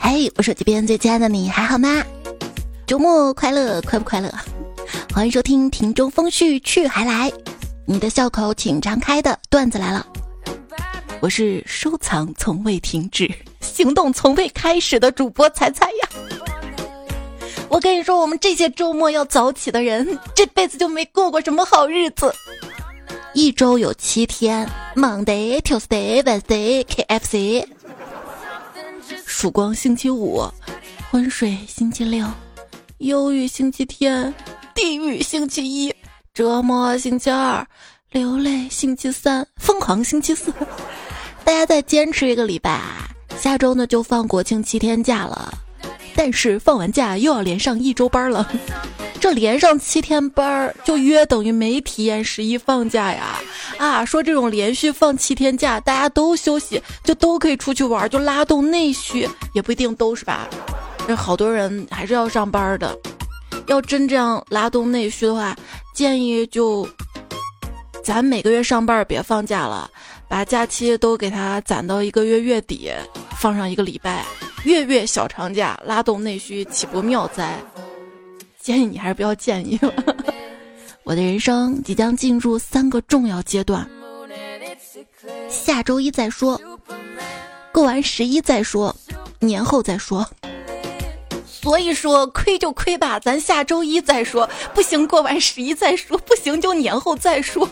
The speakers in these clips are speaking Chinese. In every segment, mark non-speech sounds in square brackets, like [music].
嘿，我手机边最亲爱的你还好吗？周末快乐，快不快乐？欢迎收听《庭中风絮去还来》，你的笑口请张开的段子来了。我是收藏从未停止、行动从未开始的主播彩彩呀。我跟你说，我们这些周末要早起的人，这辈子就没过过什么好日子。一周有七天：Monday、Tuesday、Wednesday、KFC。曙光星期五，昏睡星期六，忧郁星期天，地狱星期一，折磨星期二，流泪星期三，疯狂星期四。大家再坚持一个礼拜，下周呢就放国庆七天假了。但是放完假又要连上一周班了，这连上七天班儿就约等于没体验十一放假呀！啊，说这种连续放七天假，大家都休息，就都可以出去玩，就拉动内需，也不一定都是吧？这好多人还是要上班的。要真这样拉动内需的话，建议就咱每个月上班别放假了，把假期都给他攒到一个月月底，放上一个礼拜。月月小长假拉动内需岂不妙哉？建议你还是不要建议了。[laughs] 我的人生即将进入三个重要阶段，下周一再说，过完十一再说，年后再说。所以说亏就亏吧，咱下周一再说，不行过完十一再说，不行就年后再说。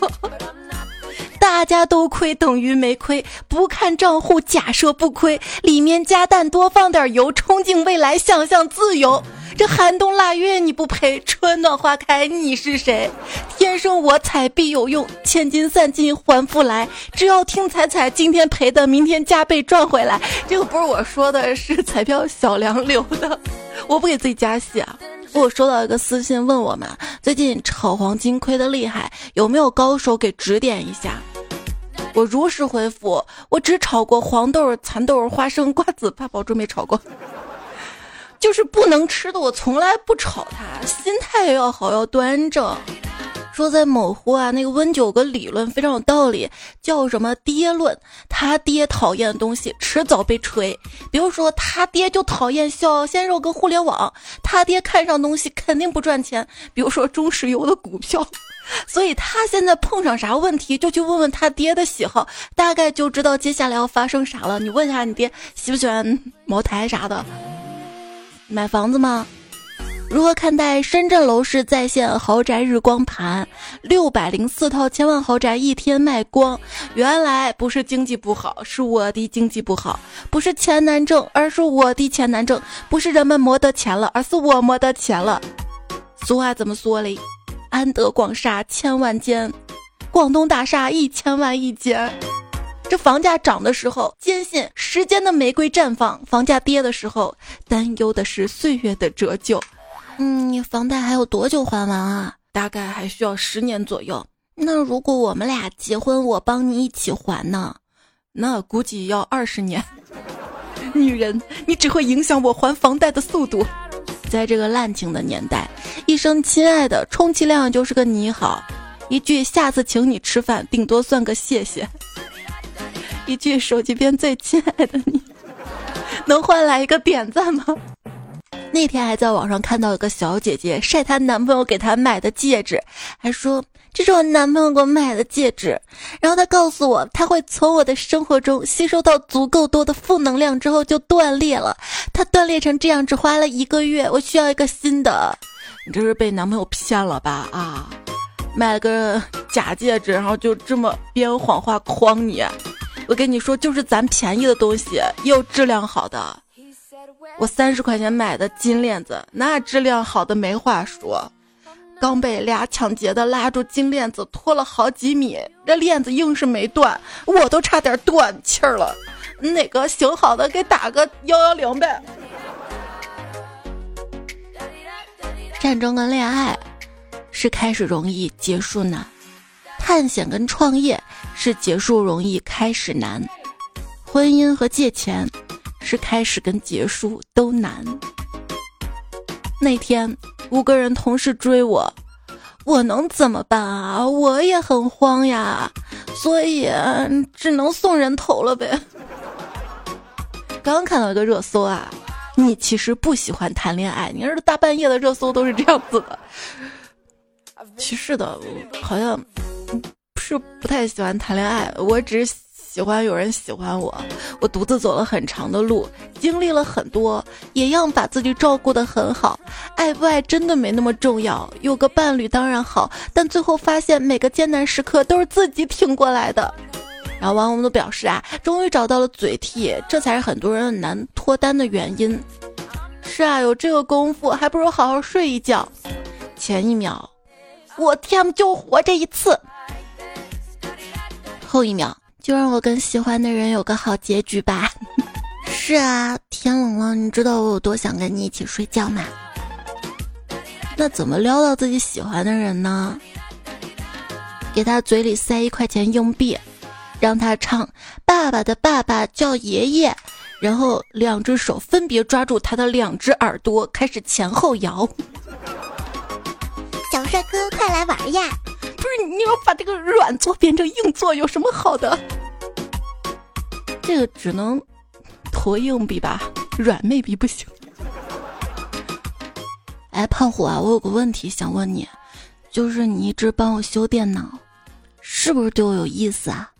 大家都亏等于没亏，不看账户假设不亏，里面加蛋多放点油，憧憬未来想象自由。这寒冬腊月你不陪，春暖花开你是谁？天生我材必有用，千金散尽还复来。只要听彩彩，今天赔的明天加倍赚回来。这个不是我说的，是彩票小梁留的，[laughs] 我不给自己加戏啊。我收到一个私信问我们，最近炒黄金亏的厉害，有没有高手给指点一下？我如实回复，我只炒过黄豆、蚕豆、花生、瓜子、八宝粥，没炒过。就是不能吃的，我从来不炒它。心态要好，要端正。说在某乎啊，那个温九个理论非常有道理，叫什么爹论？他爹讨厌的东西，迟早被锤。比如说，他爹就讨厌小鲜肉跟互联网，他爹看上东西肯定不赚钱。比如说中石油的股票，所以他现在碰上啥问题，就去问问他爹的喜好，大概就知道接下来要发生啥了。你问一下你爹喜不喜欢茅台啥的，买房子吗？如何看待深圳楼市在线豪宅日光盘？六百零四套千万豪宅一天卖光，原来不是经济不好，是我的经济不好，不是钱难挣，而是我的钱难挣，不是人们没得钱了，而是我没得钱了。俗话怎么说嘞？安得广厦千万间，广东大厦一千万一间。这房价涨的时候，坚信时间的玫瑰绽放；房价跌的时候，担忧的是岁月的折旧。嗯，你房贷还有多久还完啊？大概还需要十年左右。那如果我们俩结婚，我帮你一起还呢？那估计要二十年。女人，你只会影响我还房贷的速度。在这个滥情的年代，一声亲爱的，充其量就是个你好；一句下次请你吃饭，顶多算个谢谢；一句手机边最亲爱的你，能换来一个点赞吗？那天还在网上看到一个小姐姐晒她男朋友给她买的戒指，还说这是我男朋友给我买的戒指。然后他告诉我，他会从我的生活中吸收到足够多的负能量之后就断裂了。他断裂成这样只花了一个月，我需要一个新的。你这是被男朋友骗了吧？啊，买了个假戒指，然后就这么编谎话诓你。我跟你说，就是咱便宜的东西又质量好的。我三十块钱买的金链子，那质量好的没话说。刚被俩抢劫的拉住金链子拖了好几米，这链子硬是没断，我都差点断气儿了。哪个行好的给打个幺幺零呗？战争跟恋爱是开始容易，结束难；探险跟创业是结束容易，开始难；婚姻和借钱。是开始跟结束都难。那天五个人同时追我，我能怎么办啊？我也很慌呀，所以只能送人头了呗。[laughs] 刚看到一个热搜啊，你其实不喜欢谈恋爱。你这大半夜的热搜都是这样子的。[laughs] 其实的，好像是不太喜欢谈恋爱，我只是。喜欢有人喜欢我，我独自走了很长的路，经历了很多，也要把自己照顾得很好。爱不爱真的没那么重要，有个伴侣当然好，但最后发现每个艰难时刻都是自己挺过来的。然后网友们都表示啊，终于找到了嘴替，这才是很多人难脱单的原因。是啊，有这个功夫，还不如好好睡一觉。前一秒，我天，就活这一次。后一秒。就让我跟喜欢的人有个好结局吧。[laughs] 是啊，天冷了，你知道我有多想跟你一起睡觉吗？那怎么撩到自己喜欢的人呢？给他嘴里塞一块钱硬币，让他唱《爸爸的爸爸叫爷爷》，然后两只手分别抓住他的两只耳朵，开始前后摇。小帅哥，快来玩呀！不是你要把这个软座变成硬座有什么好的？这个只能投硬币吧，软妹币不行。哎，胖虎啊，我有个问题想问你，就是你一直帮我修电脑，是不是对我有意思啊？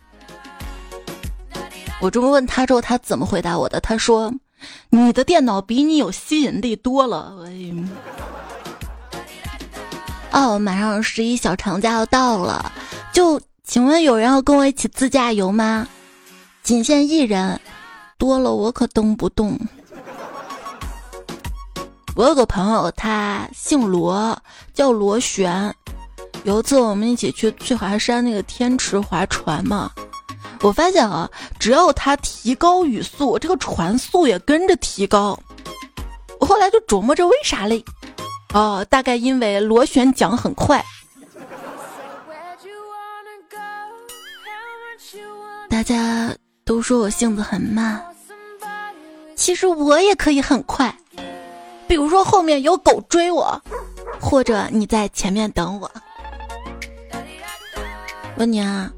我这么问他之后，他怎么回答我的？他说：“你的电脑比你有吸引力多了。”哎哦，马上十一小长假要到了，就请问有人要跟我一起自驾游吗？仅限一人，多了我可蹬不动。我有个朋友，他姓罗，叫罗旋。有一次我们一起去翠华山那个天池划船嘛，我发现啊，只要他提高语速，这个船速也跟着提高。我后来就琢磨着为啥嘞？哦，大概因为螺旋桨很快。大家都说我性子很慢，其实我也可以很快。比如说后面有狗追我，或者你在前面等我。问你啊。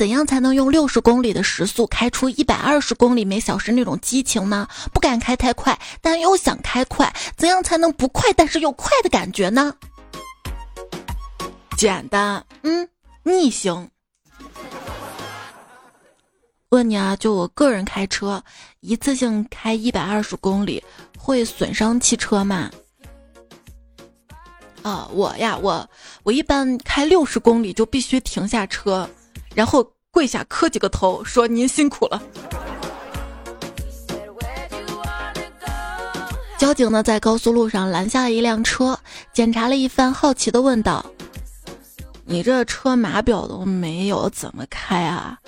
怎样才能用六十公里的时速开出一百二十公里每小时那种激情呢？不敢开太快，但又想开快，怎样才能不快但是又快的感觉呢？简单，嗯，逆行。问你啊，就我个人开车，一次性开一百二十公里会损伤汽车吗？啊，我呀，我我一般开六十公里就必须停下车。然后跪下磕几个头，说您辛苦了。交警呢，在高速路上拦下了一辆车，检查了一番，好奇的问道：“你这车码表都没有，怎么开啊？”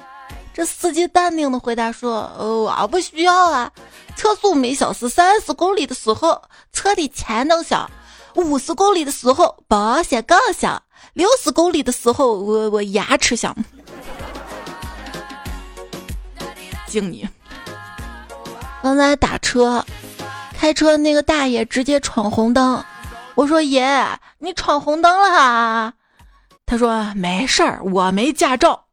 这司机淡定的回答说：“哦我不需要啊，车速每小时三十公里的时候，车的前灯响；五十公里的时候，保险杠响；六十公里的时候，我我牙齿响。”敬你！刚才打车，开车那个大爷直接闯红灯。我说：“爷，你闯红灯了啊？”他说：“没事儿，我没驾照。”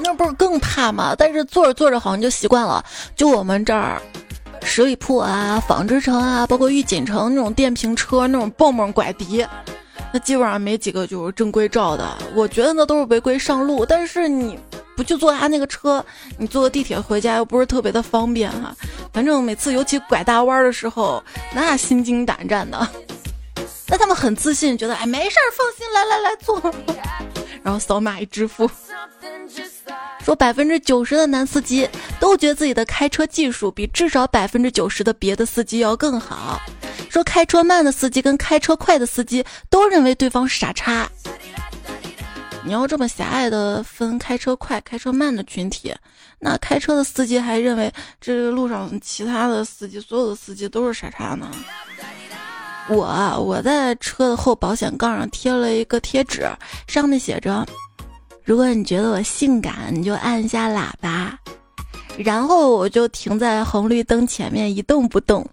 那不是更怕吗？但是坐着坐着好像就习惯了。就我们这儿，十里铺啊、纺织城啊，包括御锦城那种电瓶车、那种蹦蹦拐笛，那基本上没几个就是正规照的。我觉得那都是违规上路。但是你。不去坐他那个车，你坐个地铁回家又不是特别的方便哈。反正每次尤其拐大弯的时候，那心惊胆战的。[laughs] 但他们很自信，觉得哎没事儿，放心，来来来坐。然后扫码一支付，说百分之九十的男司机都觉得自己的开车技术比至少百分之九十的别的司机要更好。说开车慢的司机跟开车快的司机都认为对方是傻叉。你要这么狭隘的分开车快、开车慢的群体，那开车的司机还认为这个路上其他的司机、所有的司机都是傻叉呢？我我在车的后保险杠上贴了一个贴纸，上面写着：“如果你觉得我性感，你就按一下喇叭。”然后我就停在红绿灯前面一动不动，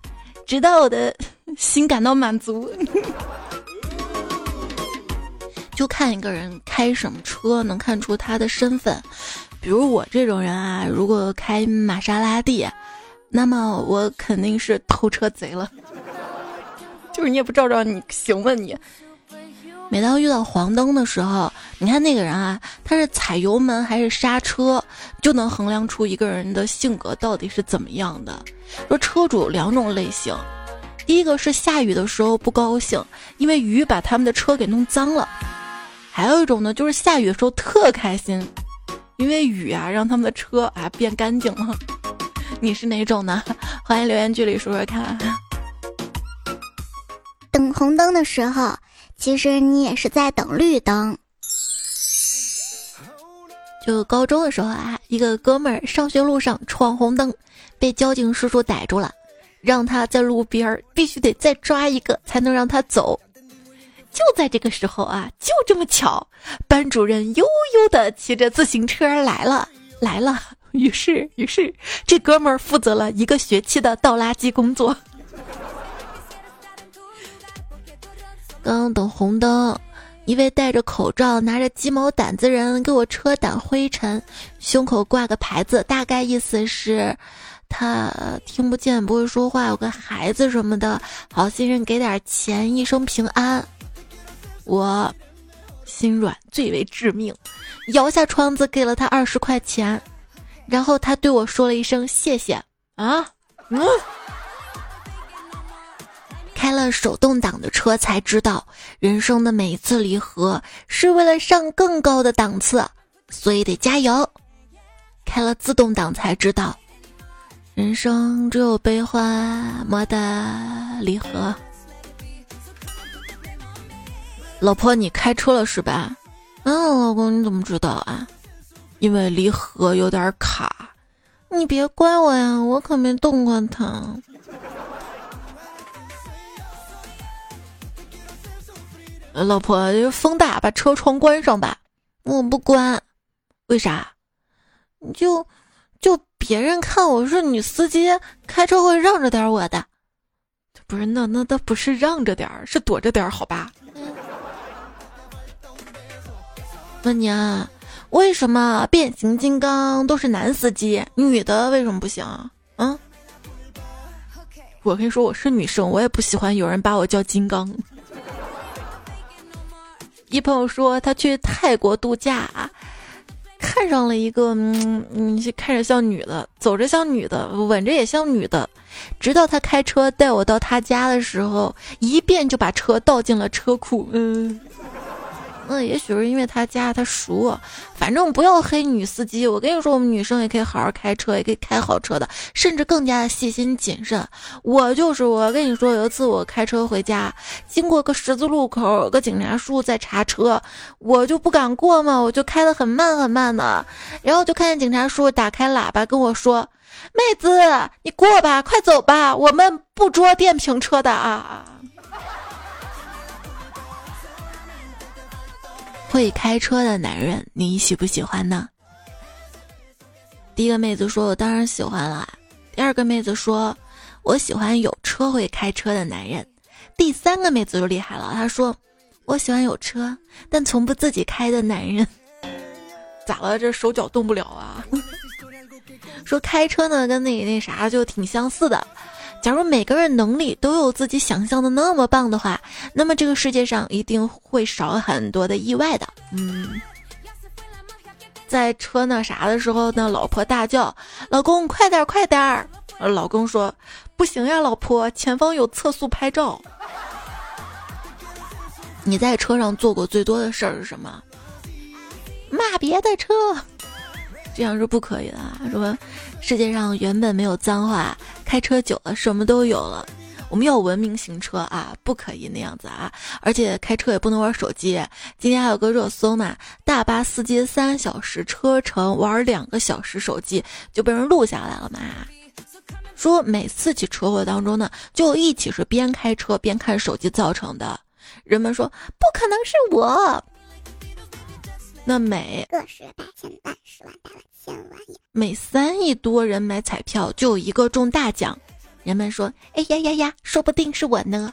直到我的 [laughs] 心感到满足。就看一个人开什么车，能看出他的身份。比如我这种人啊，如果开玛莎拉蒂，那么我肯定是偷车贼了。[laughs] 就是你也不照照你行吗你？每当遇到黄灯的时候，你看那个人啊，他是踩油门还是刹车，就能衡量出一个人的性格到底是怎么样的。说车主两种类型，第一个是下雨的时候不高兴，因为雨把他们的车给弄脏了；还有一种呢，就是下雨的时候特开心，因为雨啊让他们的车啊变干净了。你是哪种呢？[laughs] 欢迎留言区里说说看。等红灯的时候。其实你也是在等绿灯。就高中的时候啊，一个哥们儿上学路上闯红灯，被交警叔叔逮住了，让他在路边儿必须得再抓一个才能让他走。就在这个时候啊，就这么巧，班主任悠悠的骑着自行车来了，来了。于是，于是这哥们儿负责了一个学期的倒垃圾工作。刚等红灯，一位戴着口罩、拿着鸡毛掸子人给我车掸灰尘，胸口挂个牌子，大概意思是，他听不见、不会说话，有个孩子什么的，好心人给点钱，一生平安。我心软最为致命，摇下窗子给了他二十块钱，然后他对我说了一声谢谢啊，嗯。开了手动挡的车才知道，人生的每一次离合是为了上更高的档次，所以得加油。开了自动挡才知道，人生只有悲欢，莫得离合。老婆，你开车了是吧？嗯，老公，你怎么知道啊？因为离合有点卡。你别怪我呀，我可没动过它。老婆，风大，把车窗关上吧。我不关，为啥？就就别人看我是女司机，开车会让着点我的。不是，那那那不是让着点儿，是躲着点儿，好吧？问你啊，为什么变形金刚都是男司机，女的为什么不行？嗯？我跟你说，我是女生，我也不喜欢有人把我叫金刚。[laughs] 一朋友说他去泰国度假，看上了一个，嗯嗯，看着像女的，走着像女的，吻着也像女的，直到他开车带我到他家的时候，一遍就把车倒进了车库，嗯。那也许是因为他家他熟，反正不要黑女司机。我跟你说，我们女生也可以好好开车，也可以开好车的，甚至更加的细心谨慎。我就是我跟你说，有一次我开车回家，经过个十字路口，有个警察叔在查车，我就不敢过嘛，我就开得很慢很慢的，然后就看见警察叔打开喇叭跟我说：“妹子，你过吧，快走吧，我们不捉电瓶车的啊。”会开车的男人，你喜不喜欢呢？第一个妹子说：“我当然喜欢了。”第二个妹子说：“我喜欢有车会开车的男人。”第三个妹子就厉害了，她说：“我喜欢有车但从不自己开的男人。[laughs] ”咋了？这手脚动不了啊？说开车呢，跟那那啥就挺相似的。假如每个人能力都有自己想象的那么棒的话，那么这个世界上一定会少很多的意外的。嗯，在车那啥的时候呢，老婆大叫：“老公，快点，快点儿！”老公说：“不行呀，老婆，前方有测速拍照。”你在车上做过最多的事儿是什么？骂别的车。这样是不可以的。说世界上原本没有脏话，开车久了什么都有了。我们要文明行车啊，不可以那样子啊！而且开车也不能玩手机。今天还有个热搜嘛，大巴司机三小时车程玩两个小时手机就被人录下来了嘛。说每次起车祸当中呢，就一起是边开车边看手机造成的。人们说不可能是我。那每个十百千万十万百万千万亿，每三亿多人买彩票就有一个中大奖。人们说：“哎呀呀呀，说不定是我呢。”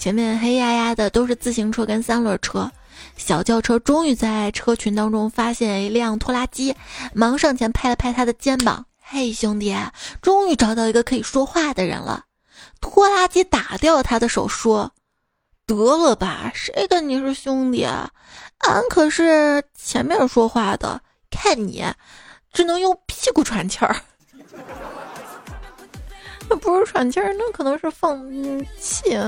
前面黑压压的都是自行车跟三轮车，小轿车终于在车群当中发现一辆拖拉机，忙上前拍了拍他的肩膀：“嘿，兄弟，终于找到一个可以说话的人了。”拖拉机打掉他的手，说：“得了吧，谁跟你是兄弟啊？俺可是前面说话的，看你只能用屁股喘气儿。那 [laughs] 不是喘气儿，那可能是放气。”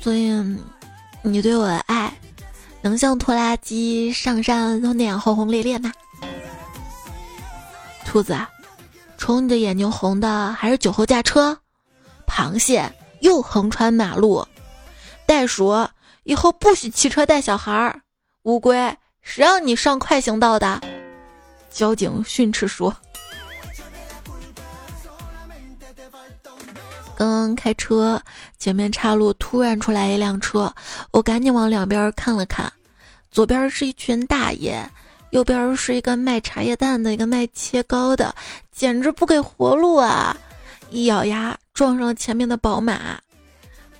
所以，你对我的爱，能像拖拉机上山那样轰轰烈烈吗？兔子，瞅你的眼睛红的还是酒后驾车？螃蟹又横穿马路？袋鼠以后不许骑车带小孩儿？乌龟谁让你上快行道的？交警训斥说。刚刚开车，前面岔路突然出来一辆车，我赶紧往两边看了看，左边是一群大爷，右边是一个卖茶叶蛋的，一个卖切糕的，简直不给活路啊！一咬牙撞上了前面的宝马。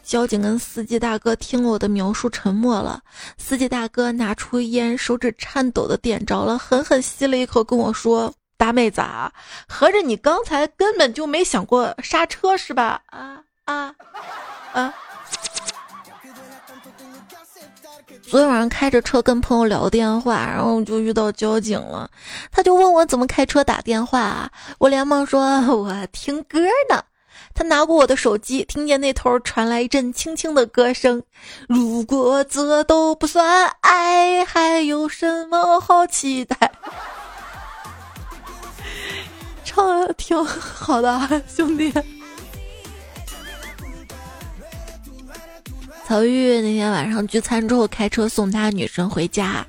交警跟司机大哥听了我的描述，沉默了。司机大哥拿出烟，手指颤抖的点着了，狠狠吸了一口，跟我说。大妹子啊，合着你刚才根本就没想过刹车是吧？啊啊啊！昨天晚上开着车跟朋友聊电话，然后就遇到交警了，他就问我怎么开车打电话，我连忙说 [laughs] 我听歌呢。他拿过我的手机，听见那头传来一阵轻轻的歌声：“如果这都不算爱，还有什么好期待？” [laughs] 唱的挺好的，兄弟。曹玉那天晚上聚餐之后，开车送他女神回家，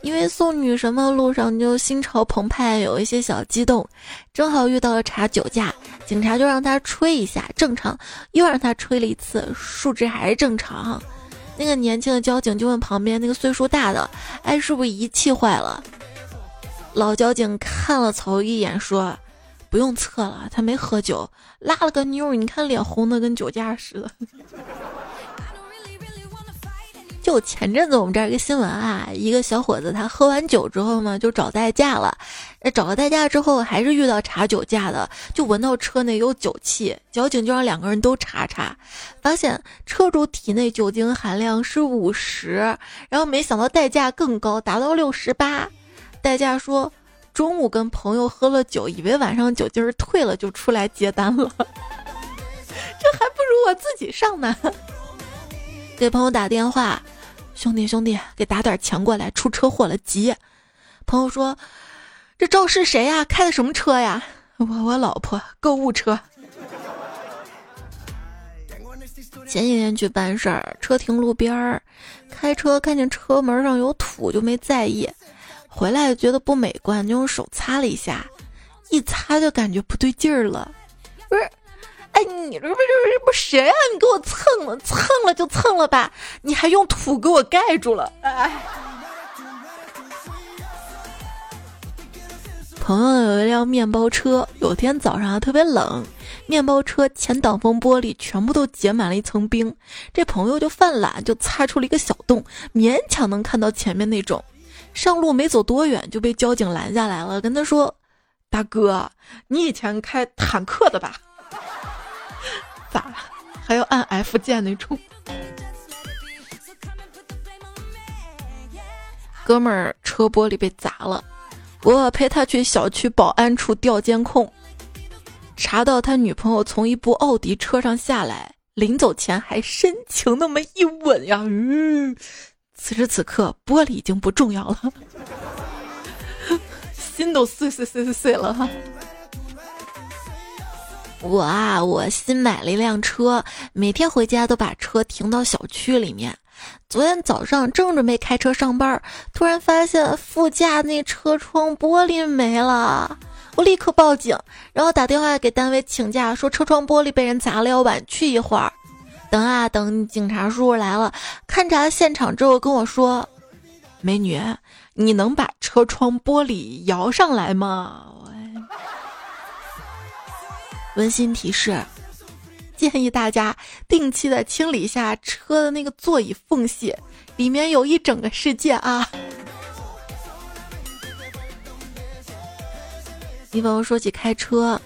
因为送女神的路上就心潮澎湃，有一些小激动，正好遇到了查酒驾，警察就让他吹一下，正常，又让他吹了一次，数值还是正常。那个年轻的交警就问旁边那个岁数大的：“哎，是不是仪器坏了？”老交警看了曹一眼，说。不用测了，他没喝酒，拉了个妞，你看脸红的跟酒驾似的。就前阵子我们这儿一个新闻啊，一个小伙子他喝完酒之后嘛，就找代驾了，找了代驾之后还是遇到查酒驾的，就闻到车内有酒气，交警就让两个人都查查，发现车主体内酒精含量是五十，然后没想到代驾更高，达到六十八，代驾说。中午跟朋友喝了酒，以为晚上酒劲儿退了，就出来接单了。[laughs] 这还不如我自己上呢。给朋友打电话，兄弟兄弟，给打点钱过来，出车祸了，急。朋友说：“这肇事谁呀？开的什么车呀？”我我老婆，购物车。前几天去办事儿，车停路边儿，开车看见车门上有土，就没在意。回来觉得不美观，就用手擦了一下，一擦就感觉不对劲儿了。不是，哎，你这不这不谁啊？你给我蹭了，蹭了就蹭了吧，你还用土给我盖住了。哎，朋友有一辆面包车，有天早上特别冷，面包车前挡风玻璃全部都结满了一层冰，这朋友就犯懒，就擦出了一个小洞，勉强能看到前面那种。上路没走多远就被交警拦下来了，跟他说：“大哥，你以前开坦克的吧？咋了？还要按 F 键那种？”哥们儿车玻璃被砸了，我陪他去小区保安处调监控，查到他女朋友从一部奥迪车上下来，临走前还深情那么一吻呀，嗯。此时此刻，玻璃已经不重要了，心都碎碎碎碎碎了哈。我啊，我新买了一辆车，每天回家都把车停到小区里面。昨天早上正准备开车上班，突然发现副驾那车窗玻璃没了，我立刻报警，然后打电话给单位请假，说车窗玻璃被人砸了，要晚去一会儿。等啊等，警察叔叔来了，勘察现场之后跟我说：“美女，你能把车窗玻璃摇上来吗？”温馨提示：建议大家定期的清理一下车的那个座椅缝隙，里面有一整个世界啊！你朋友说起开车。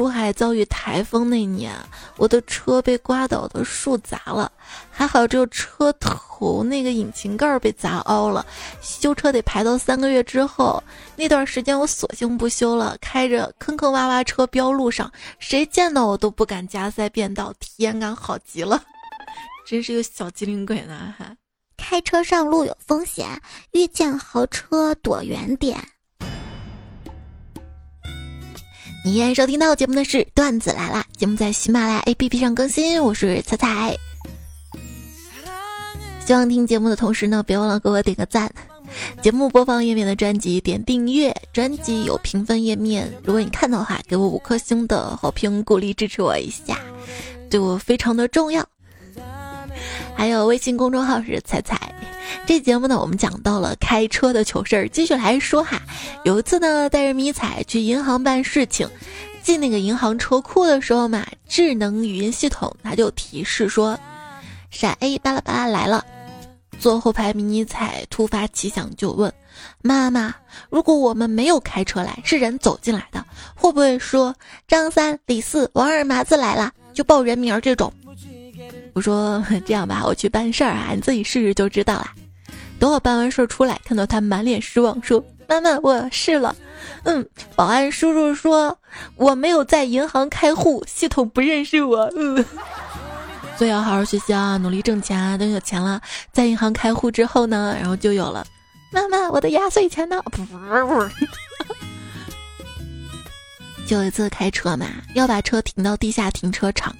珠海遭遇台风那年，我的车被刮倒的树砸了，还好只有车头那个引擎盖被砸凹了，修车得排到三个月之后。那段时间我索性不修了，开着坑坑洼洼车飙路上，谁见到我都不敢加塞变道，体验感好极了，[laughs] 真是个小机灵鬼呢！还开车上路有风险，遇见豪车躲远点。你现在收听到节目的是段子来了，节目在喜马拉雅 APP 上更新，我是彩彩。希望听节目的同时呢，别忘了给我点个赞。节目播放页面的专辑点订阅，专辑有评分页面，如果你看到的话，给我五颗星的好评鼓励支持我一下，对我非常的重要。还有微信公众号是彩彩。这节目呢，我们讲到了开车的糗事儿，继续来说哈。有一次呢，带着迷彩去银行办事情，进那个银行车库的时候嘛，智能语音系统它就提示说，闪 A 巴拉巴拉来了。坐后排迷彩突发奇想就问妈妈：如果我们没有开车来，是人走进来的，会不会说张三、李四、王二麻子来了，就报人名这种？我说这样吧，我去办事儿啊，你自己试试就知道了。等我办完事儿出来，看到他满脸失望，说：“妈妈，我试了，嗯，保安叔叔说我没有在银行开户，系统不认识我。嗯，所以要好好学习啊，努力挣钱啊。等有钱了，在银行开户之后呢，然后就有了。妈妈，我的压岁钱呢？不不不，[laughs] 就有一次开车嘛，要把车停到地下停车场。”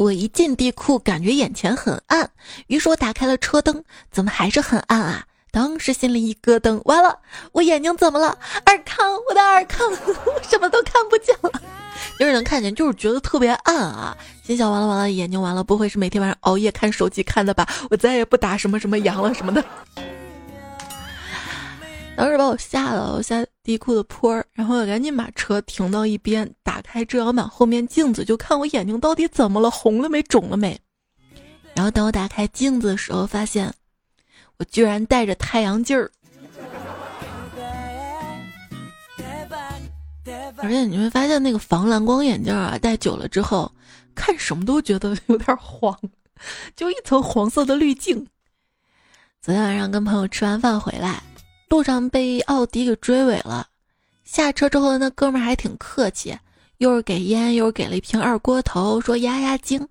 我一进地库，感觉眼前很暗，于是我打开了车灯，怎么还是很暗啊？当时心里一咯噔，完了，我眼睛怎么了？尔康，我的尔康，我什么都看不见了，就是能看见，就是觉得特别暗啊！心想完了完了，眼睛完了，不会是每天晚上熬夜看手机看的吧？我再也不打什么什么羊了什么的。当时把我吓得，我下地库的坡儿，然后我赶紧把车停到一边，打开遮阳板后面镜子，就看我眼睛到底怎么了，红了没，肿了没。然后等我打开镜子的时候，发现我居然戴着太阳镜儿，而且你会发现那个防蓝光眼镜啊，戴久了之后，看什么都觉得有点黄，就一层黄色的滤镜。昨天晚上跟朋友吃完饭回来。路上被奥迪给追尾了，下车之后那哥们儿还挺客气，又是给烟，又是给了一瓶二锅头，说压压惊。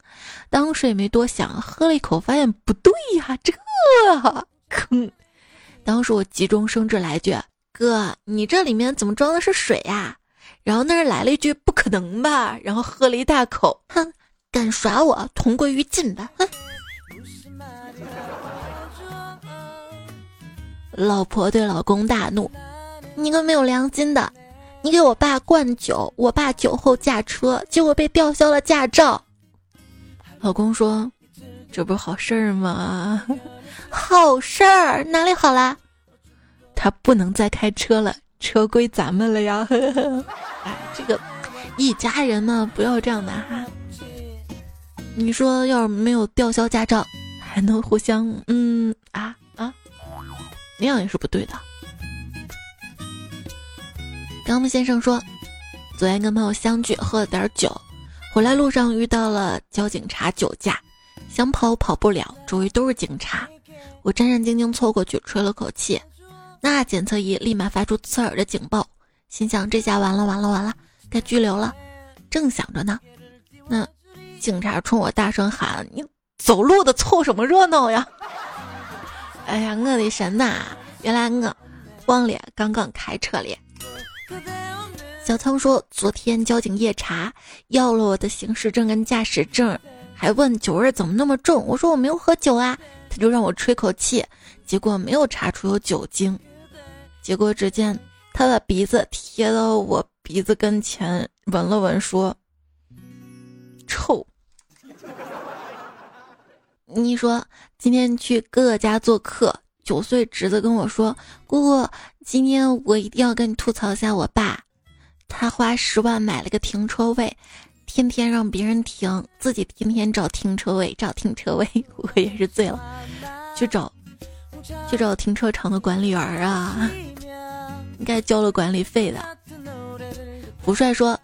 当时也没多想，喝了一口，发现不对呀，这坑。当时我急中生智来句：“哥，你这里面怎么装的是水呀？”然后那人来了一句：“不可能吧？”然后喝了一大口，哼，敢耍我，同归于尽吧，哼。老婆对老公大怒：“你个没有良心的！你给我爸灌酒，我爸酒后驾车，结果被吊销了驾照。”老公说：“这不是好事儿吗？[laughs] 好事儿哪里好啦？他不能再开车了，车归咱们了呀！呵 [laughs] 呵哎，这个一家人嘛，不要这样的哈。你说要是没有吊销驾照，还能互相嗯啊？”那样也是不对的。刚木先生说，昨天跟朋友相聚，喝了点酒，回来路上遇到了交警查酒驾，想跑跑不了，周围都是警察，我战战兢兢凑过去吹了口气，那检测仪立马发出刺耳的警报，心想这下完了完了完了，该拘留了。正想着呢，那警察冲我大声喊：“你走路的凑什么热闹呀？”哎呀，我的神呐！原来我忘了刚刚开车了。小仓说，昨天交警夜查，要了我的行驶证跟驾驶证，还问酒味怎么那么重。我说我没有喝酒啊，他就让我吹口气，结果没有查出有酒精。结果只见他把鼻子贴到我鼻子跟前，闻了闻，说：“臭。”你说今天去哥哥家做客，九岁侄子跟我说：“姑姑，今天我一定要跟你吐槽一下我爸，他花十万买了个停车位，天天让别人停，自己天天找停车位，找停车位，[laughs] 我也是醉了，去找，去找停车场的管理员啊，应该交了管理费的。胡帅说，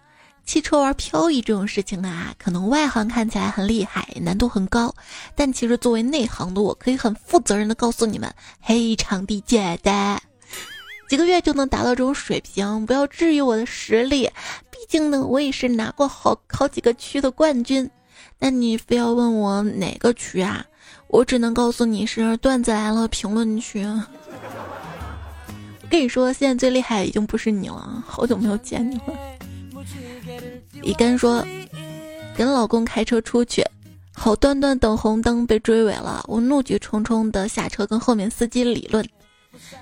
汽车玩漂移这种事情啊，可能外行看起来很厉害，难度很高，但其实作为内行的我，可以很负责任的告诉你们，非常的简单。几个月就能达到这种水平，不要质疑我的实力。毕竟呢，我也是拿过好好几个区的冠军。那你非要问我哪个区啊？我只能告诉你是段子来了评论区。跟你说，现在最厉害的已经不是你了，好久没有见你了。李根说，跟老公开车出去，好端端等红灯被追尾了，我怒气冲冲的下车跟后面司机理论。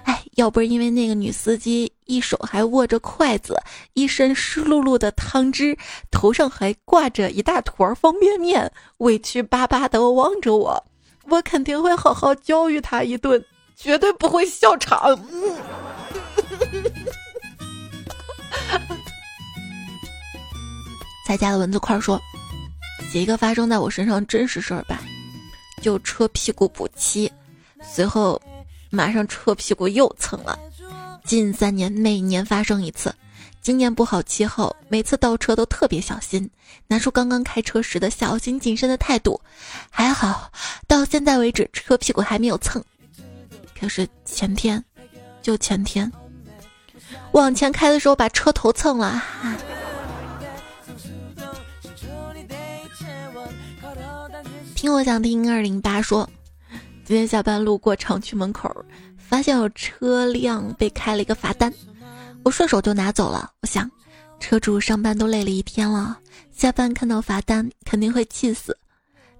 哎，要不是因为那个女司机一手还握着筷子，一身湿漉漉的汤汁，头上还挂着一大坨方便面，委屈巴巴的望着我，我肯定会好好教育他一顿，绝对不会笑场。在家的蚊子块说：“写一个发生在我身上真实事儿吧，就车屁股补漆，随后。”马上车屁股又蹭了，近三年每年发生一次。今年补好漆后，每次倒车都特别小心，拿出刚刚开车时的小心谨慎的态度。还好，到现在为止车屁股还没有蹭。可是前天，就前天，往前开的时候把车头蹭了。听我想听二零八说。今天下班路过厂区门口，发现有车辆被开了一个罚单，我顺手就拿走了。我想，车主上班都累了一天了，下班看到罚单肯定会气死。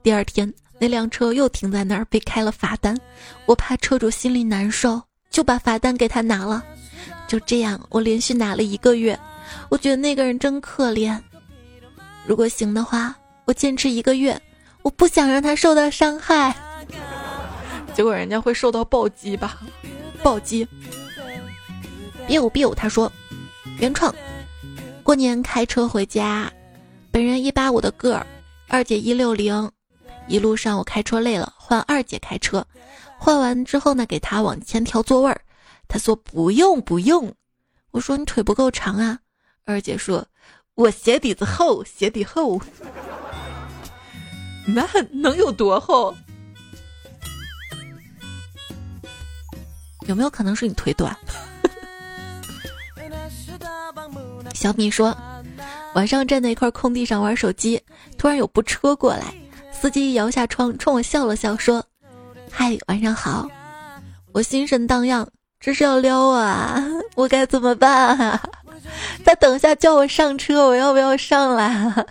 第二天那辆车又停在那儿被开了罚单，我怕车主心里难受，就把罚单给他拿了。就这样，我连续拿了一个月。我觉得那个人真可怜。如果行的话，我坚持一个月，我不想让他受到伤害。结果人家会受到暴击吧？暴击！biu biu，他说原创。过年开车回家，本人一八五的个儿，二姐一六零。一路上我开车累了，换二姐开车。换完之后呢，给她往前调座位儿，她说不用不用。我说你腿不够长啊。二姐说，我鞋底子厚，鞋底厚。那能有多厚？有没有可能是你腿短？[laughs] 小米说，晚上站在一块空地上玩手机，突然有部车过来，司机摇下窗冲我笑了笑，说：“嗨，晚上好。”我心神荡漾，这是要撩啊！[laughs] 我该怎么办啊？[laughs] 他等下叫我上车，我要不要上来？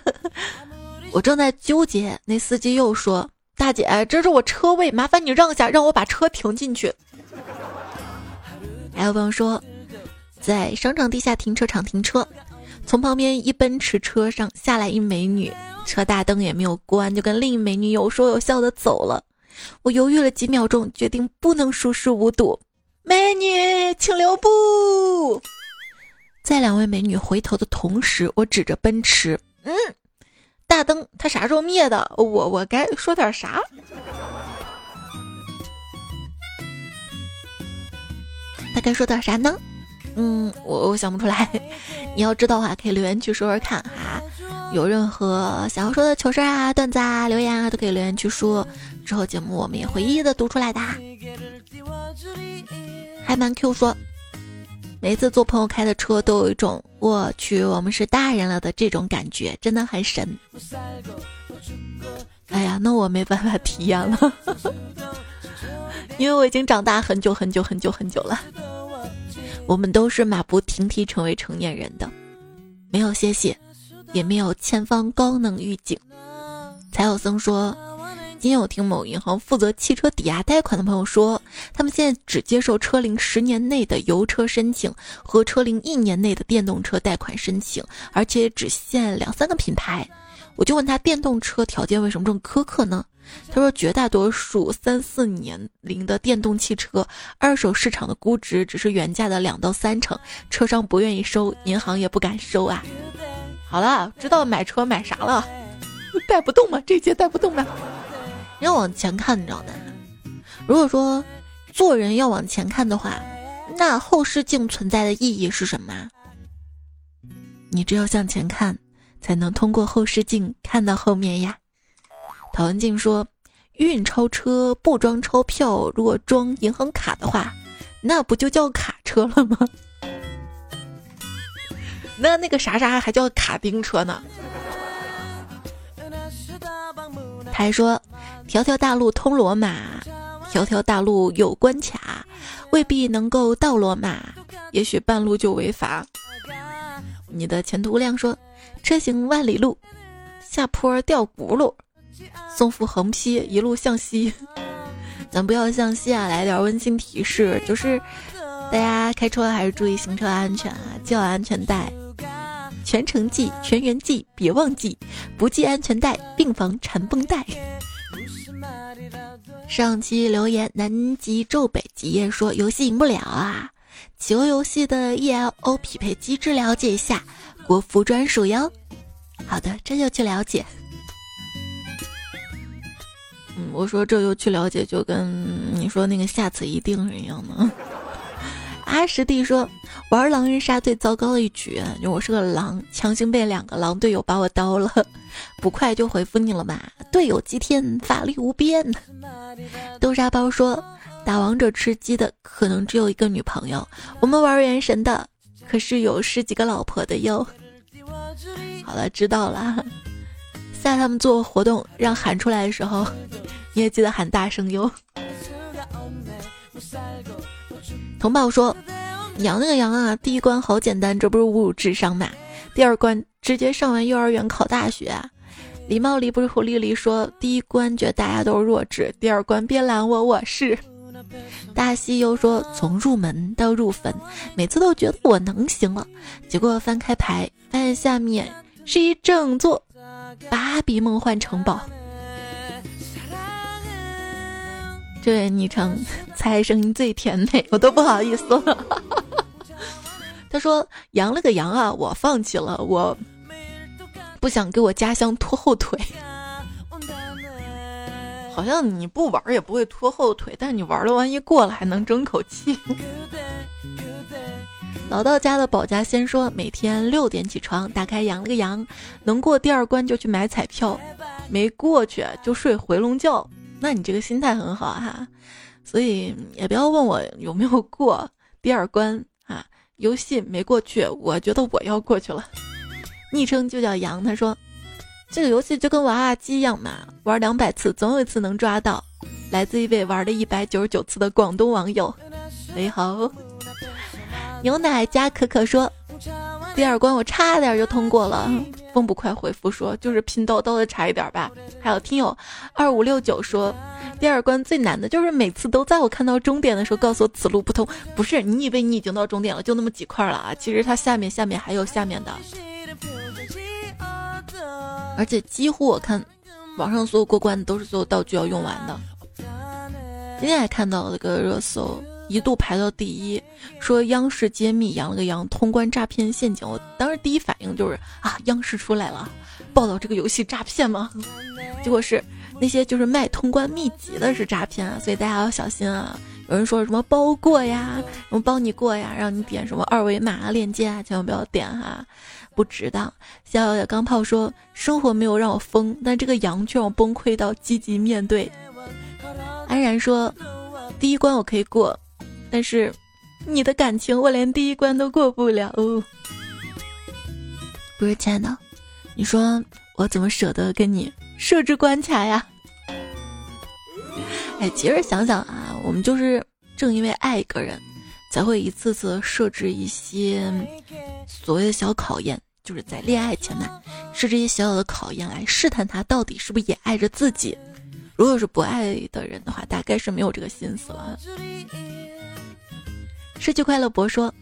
我正在纠结，那司机又说：“大姐，这是我车位，麻烦你让下，让我把车停进去。”还有朋友说，在商场地下停车场停车，从旁边一奔驰车上下来一美女，车大灯也没有关，就跟另一美女有说有笑的走了。我犹豫了几秒钟，决定不能熟视无睹。美女，请留步。在两位美女回头的同时，我指着奔驰，嗯，大灯它啥时候灭的？我我该说点啥？他该说点啥呢？嗯，我我想不出来。[laughs] 你要知道的话，可以留言区说说看哈。有任何想要说的糗事啊、段子啊、留言啊，都可以留言区说。之后节目我们也会一一的读出来的。还蛮 Q 说，每次坐朋友开的车都有一种我去我们是大人了的这种感觉，真的很神。哎呀，那我没办法体验了。[laughs] 因为我已经长大很久很久很久很久了，我们都是马不停蹄成为成年人的，没有歇歇，也没有前方高能预警。财有僧说，今天我听某银行负责汽车抵押贷款的朋友说，他们现在只接受车龄十年内的油车申请和车龄一年内的电动车贷款申请，而且只限两三个品牌。我就问他，电动车条件为什么这么苛刻呢？他说，绝大多数三四年龄的电动汽车，二手市场的估值只是原价的两到三成，车商不愿意收，银行也不敢收啊。好了，知道买车买啥了，[laughs] 带不动吗？这节带不动吗？要往前看，你知道吗？如果说做人要往前看的话，那后视镜存在的意义是什么？你只有向前看，才能通过后视镜看到后面呀。陶文静说：“运钞车不装钞票，如果装银行卡的话，那不就叫卡车了吗？那那个啥啥还叫卡丁车呢？”他还说：“条条大路通罗马，条条大路有关卡，未必能够到罗马，也许半路就违法。”你的前途亮说：“车行万里路，下坡掉轱辘。”送副横批一路向西，咱不要向西啊！来点温馨提示，就是大家开车还是注意行车安全啊，系好安全带，全程系，全员系，别忘记不系安全带，病房缠绷带。上期留言南极昼北极夜说游戏赢不了啊，企鹅游戏的 ELO 匹配机制了解一下，国服专属哟。好的，这就去了解。嗯，我说这就去了解，就跟你说那个下次一定是一样的。阿师弟说，玩狼人杀最糟糕的一局，就我是个狼，强行被两个狼队友把我刀了，[laughs] 不快就回复你了吧？队友祭天，法力无边。[laughs] 豆沙包说，打王者吃鸡的可能只有一个女朋友，我们玩原神的可是有十几个老婆的哟。[laughs] 好了，知道了。在他们做活动让喊出来的时候，你也记得喊大声哟。城堡说：“羊那个羊啊，第一关好简单，这不是侮辱智商吗？第二关直接上完幼儿园考大学。”礼貌离不是胡丽丽说：“第一关觉得大家都是弱智，第二关别拦我，我是。”大西又说：“从入门到入坟，每次都觉得我能行了，结果翻开牌，发现下面是一整座。”芭比梦幻城堡，这位昵称猜声音最甜美，我都不好意思了。[laughs] 他说：“羊了个羊啊，我放弃了，我不想给我家乡拖后腿。[laughs] 好像你不玩也不会拖后腿，但你玩了，万一过了还能争口气。[laughs] ”老道家的保家仙说：“每天六点起床，打开羊了个羊，能过第二关就去买彩票，没过去就睡回笼觉。那你这个心态很好哈，所以也不要问我有没有过第二关啊。游戏没过去，我觉得我要过去了。昵称就叫羊，他说这个游戏就跟娃娃机一样嘛，玩两百次总有一次能抓到。来自一位玩了一百九十九次的广东网友，你好。”牛奶加可可说：“第二关我差点就通过了。”风不快回复说：“就是拼刀刀的差一点吧。”还有听友二五六九说：“第二关最难的就是每次都在我看到终点的时候告诉我此路不通。”不是你以为你已经到终点了，就那么几块了啊？其实它下面下面还有下面的，而且几乎我看网上所有过关的都是所有道具要用完的。今天还看到了个热搜。一度排到第一，说央视揭秘羊了个羊通关诈骗陷阱。我当时第一反应就是啊，央视出来了，报道这个游戏诈骗吗？结果是那些就是卖通关秘籍的是诈骗啊，所以大家要小心啊。有人说什么包过呀，什么帮你过呀，让你点什么二维码啊链接啊，千万不要点哈，不值当。逍遥的钢炮说，生活没有让我疯，但这个羊却让我崩溃到积极面对。安然说，第一关我可以过。但是，你的感情我连第一关都过不了哦。不是亲爱的，你说我怎么舍得跟你设置关卡呀？哎，其实想想啊，我们就是正因为爱一个人，才会一次次设置一些所谓的小考验，就是在恋爱前呢，设置一些小小的考验来试探他到底是不是也爱着自己。如果是不爱的人的话，大概是没有这个心思了。失去快乐博说：“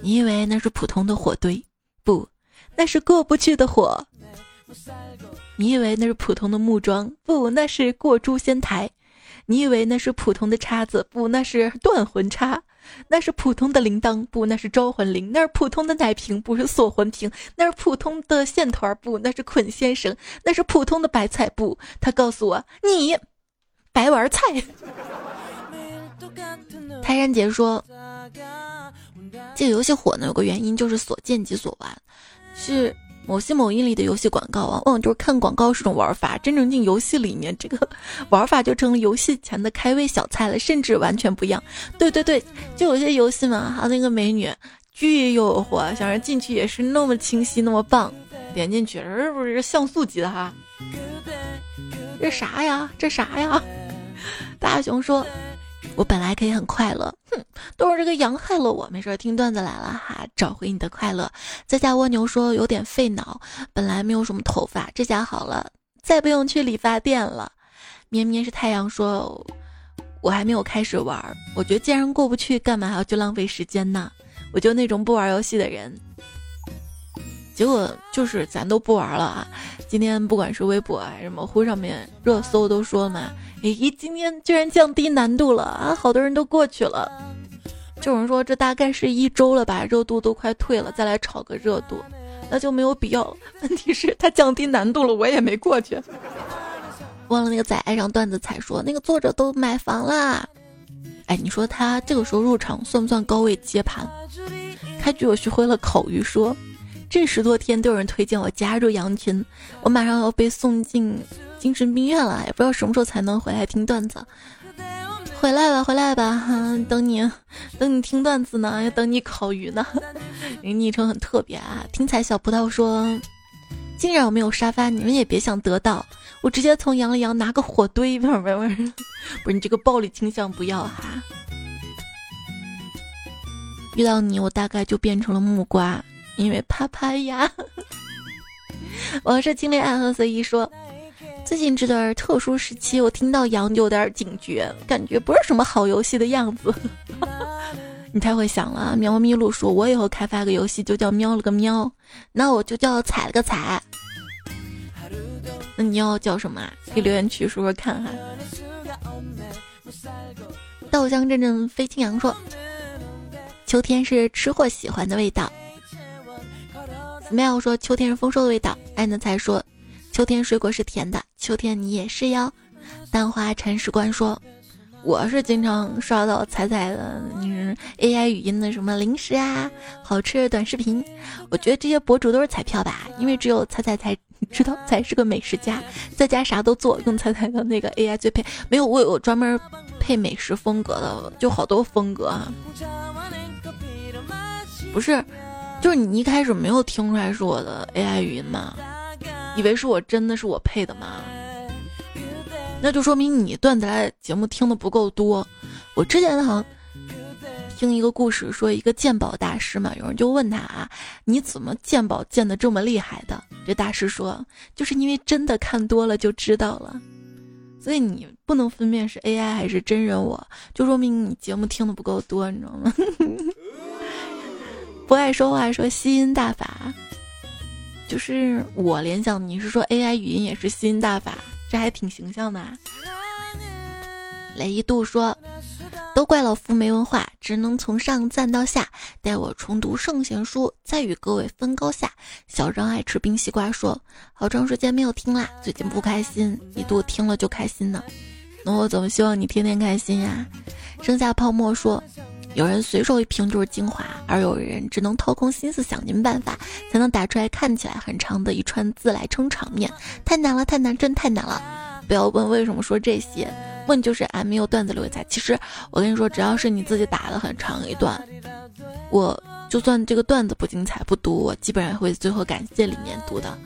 你以为那是普通的火堆？不，那是过不去的火。你以为那是普通的木桩？不，那是过诛仙台。你以为那是普通的叉子？不，那是断魂叉。那是普通的铃铛，不，那是招魂铃；那是普通的奶瓶，不是锁魂瓶；那是普通的线团，不，那是捆仙绳；那是普通的白菜，不。他告诉我，你白玩菜。[laughs] 泰山姐说，这个游戏火呢，有个原因就是所见即所玩，是。某些某音里的游戏广告，往往就是看广告是种玩法，真正进游戏里面，这个 [laughs] 玩法就成了游戏前的开胃小菜了，甚至完全不一样。对对对，就有些游戏嘛，还有那个美女巨诱惑，想着进去也是那么清晰，那么棒，点进去是不是像素级的哈？这啥呀？这啥呀？[laughs] 大熊说。我本来可以很快乐，哼，都是这个羊害了我。没事，听段子来了哈，找回你的快乐。在家蜗牛说有点费脑，本来没有什么头发，这下好了，再不用去理发店了。绵绵是太阳说，我还没有开始玩，我觉得既然过不去，干嘛还要去浪费时间呢？我就那种不玩游戏的人。结果就是咱都不玩了啊！今天不管是微博还是某乎上面热搜都说嘛。咦，今天居然降低难度了啊！好多人都过去了。就有人说这大概是一周了吧，热度都快退了，再来炒个热度，那就没有必要了。问题是他降低难度了，我也没过去。忘了那个仔爱上段子才说那个作者都买房啦。哎，你说他这个时候入场算不算高位接盘？开局我学会了口语，说这十多天都有人推荐我加入羊群，我马上要被送进。精神病院了，也不知道什么时候才能回来听段子。回来吧，回来吧，哈，等你，等你听段子呢，要等你烤鱼呢。[laughs] 你昵称很特别啊，听彩小葡萄说，竟然我没有沙发，你们也别想得到，我直接从羊了羊拿个火堆，不是不是不是，你这个暴力倾向不要哈。遇到你，我大概就变成了木瓜，因为啪啪呀。[laughs] 我是青莲爱和随意说。最近这段特殊时期，我听到羊就有点警觉，感觉不是什么好游戏的样子。[laughs] 你太会想了，喵咪路说：“我以后开发个游戏就叫喵了个喵，那我就叫踩了个踩。”那你要叫什么？可以留言区说说看哈。稻香阵阵飞青羊说：“秋天是吃货喜欢的味道。” Smile 说：“秋天是丰收的味道。”爱的才说。秋天水果是甜的，秋天你也是哟。淡花铲屎官说：“我是经常刷到彩彩的，嗯，AI 语音的什么零食啊，好吃的短视频。我觉得这些博主都是彩票吧，因为只有彩彩才知道才是个美食家，在家啥都做，用彩彩的那个 AI 最配。没有我有专门配美食风格的，就好多风格啊。不是，就是你一开始没有听出来是我的 AI 语音吗？”以为是我真的是我配的吗？那就说明你段子来节目听的不够多。我之前好像听一个故事，说一个鉴宝大师嘛，有人就问他啊，你怎么鉴宝鉴的这么厉害的？这大师说，就是因为真的看多了就知道了。所以你不能分辨是 AI 还是真人，我就说明你节目听的不够多，你知道吗？[laughs] 不爱说话说吸音大法。就是我联想，你是说 AI 语音也是吸音大法，这还挺形象的。雷一度说，都怪老夫没文化，只能从上赞到下，待我重读圣贤书，再与各位分高下。小张爱吃冰西瓜说，好长时间没有听啦，最近不开心，一度听了就开心呢。那我怎么希望你天天开心呀？剩下泡沫说。有人随手一瓶就是精华，而有人只能掏空心思想尽办法，才能打出来看起来很长的一串字来撑场面。太难了，太难，真太难了！不要问为什么说这些，问就是俺没有段子留下。其实我跟你说，只要是你自己打的很长一段，我就算这个段子不精彩不读，我基本上会最后感谢里面读的。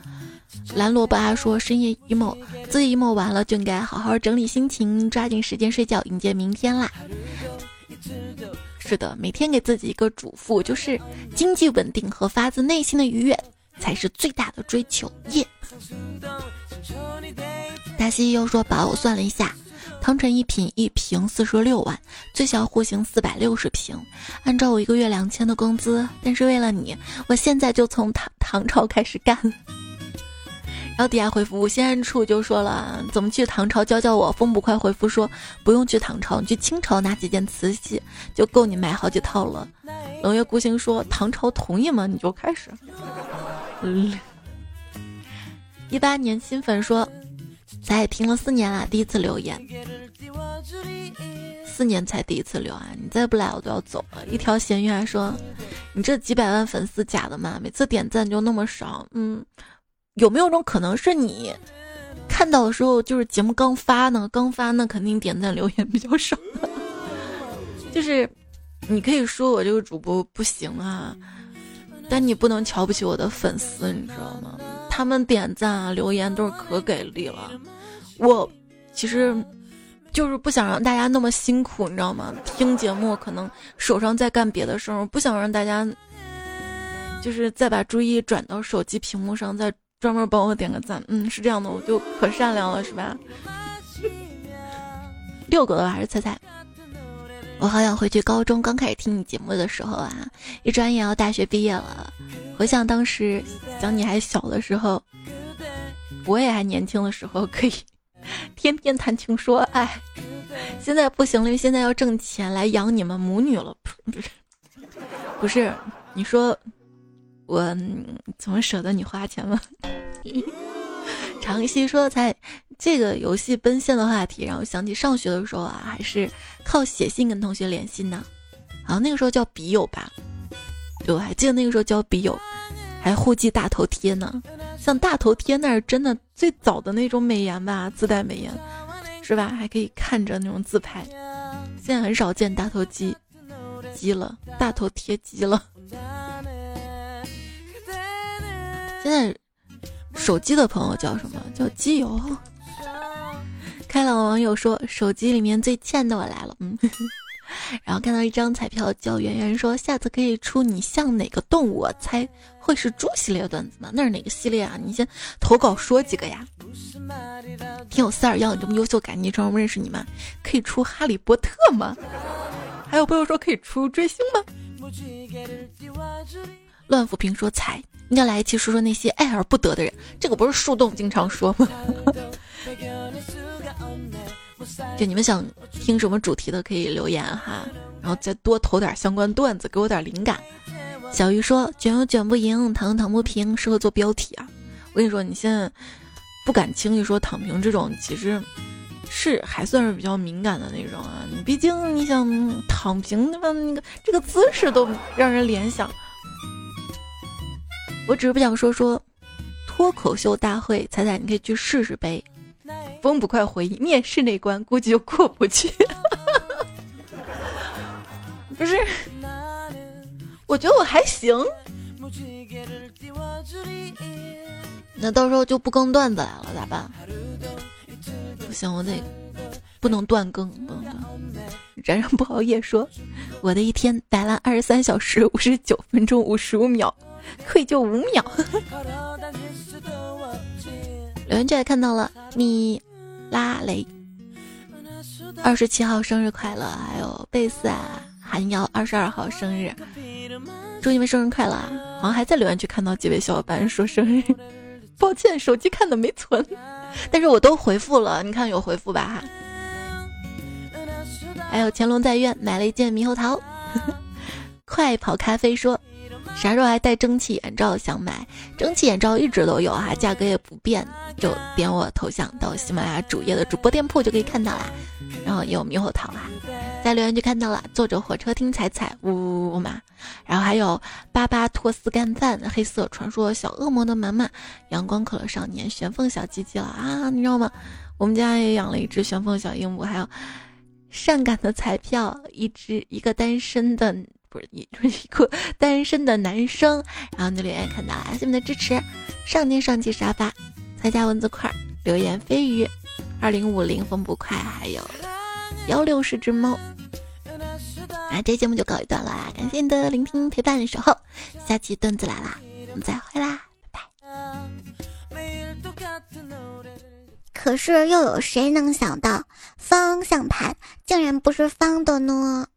蓝萝卜阿说深夜 emo，自己 emo 完了就应该好好整理心情，抓紧时间睡觉，迎接明天啦。是的，每天给自己一个嘱咐，就是经济稳定和发自内心的愉悦才是最大的追求。耶！大西又说：“宝，我算了一下，汤臣一品一瓶四十六万，最小户型四百六十平，按照我一个月两千的工资，但是为了你，我现在就从唐唐朝开始干。”然后底下回复西安处就说了怎么去唐朝教教我。风不快回复说不用去唐朝，你去清朝拿几件瓷器就够你买好几套了。冷月孤星说唐朝同意吗？你就开始。[laughs] 一八年新粉说，咱也听了四年了，第一次留言。四年才第一次留啊！你再不来我都要走了。一条咸鱼还说，你这几百万粉丝假的吗？每次点赞就那么少，嗯，有没有种可能是你看到的时候就是节目刚发呢？刚发那肯定点赞留言比较少。就是你可以说我这个主播不行啊，但你不能瞧不起我的粉丝，你知道吗？他们点赞啊留言都是可给力了，我其实。就是不想让大家那么辛苦，你知道吗？听节目可能手上在干别的事儿，不想让大家就是再把注意转到手机屏幕上，再专门帮我点个赞。嗯，是这样的，我就可善良了，是吧？遛狗的还是猜猜？我好想回去高中刚开始听你节目的时候啊，一转眼要大学毕业了。回想当时，想你还小的时候，我也还年轻的时候，可以。[laughs] 天天谈情说爱，现在不行了，因为现在要挣钱来养你们母女了。不是，不是，你说我怎么舍得你花钱吗？[laughs] 长熙说：“才这个游戏奔现的话题，然后想起上学的时候啊，还是靠写信跟同学联系呢。好像那个时候叫笔友吧？对，我还记得那个时候叫笔友，还互寄大头贴呢。”像大头贴那是真的最早的那种美颜吧，自带美颜，是吧？还可以看着那种自拍。现在很少见大头机，机了，大头贴机了。现在手机的朋友叫什么叫机油？开朗网友说手机里面最欠的我来了，嗯。然后看到一张彩票，叫圆圆说下次可以出你像哪个动物？我猜会是猪系列段子吗？那是哪个系列啊？你先投稿说几个呀？听我四二幺，你这么优秀，感昵称我认识你吗？可以出哈利波特吗？还有朋友说可以出追星吗？乱抚平说猜应该来一期说说那些爱而不得的人，这个不是树洞经常说吗？[laughs] 就你们想听什么主题的，可以留言哈，然后再多投点相关段子，给我点灵感。小鱼说：“卷又卷不赢，躺又躺不平，适合做标题啊。”我跟你说，你现在不敢轻易说躺平这种，其实是还算是比较敏感的那种啊。你毕竟你想躺平，对吧？那个这个姿势都让人联想。我只是不想说说脱口秀大会，彩彩你可以去试试呗。风不快回忆面试那关估计就过不去，[laughs] 不是？我觉得我还行。那到时候就不更段子来了，咋办？不行，我得不能断更，不能断。然然不熬夜说，我的一天摆烂二十三小时五十九分钟五十五秒，[laughs] 愧疚五秒。[laughs] 留言区也看到了米。拉雷，二十七号生日快乐！还有贝斯啊，韩瑶二十二号生日，祝你们生日快乐！好像还在留言区看到几位小伙伴说生日，抱歉，手机看的没存，但是我都回复了，你看有回复吧哈。还有乾隆在院买了一件猕猴桃，[laughs] 快跑咖啡说。啥时候还带蒸汽眼罩？想买蒸汽眼罩一直都有哈，价格也不变，就点我头像到喜马拉雅主页的主播店铺就可以看到啦。然后也有猕猴桃啊，在留言区看到了，坐着火车听彩彩呜呜呜嘛。然后还有巴巴托斯干饭、黑色传说小恶魔的满满、阳光可乐少年、玄凤小鸡鸡了啊，你知道吗？我们家也养了一只玄凤小鹦鹉，还有善感的彩票，一只一个单身的。不是一一个单身的男生，然后你的留言看到了，谢谢你的支持。上天上气沙发，参加文字块留言飞鱼，二零五零风不快，还有幺六十只猫。那这节目就告一段落啦，感谢你的聆听陪伴守候，下期段子来啦，我们再会啦，拜拜。可是又有谁能想到方向盘竟然不是方的呢？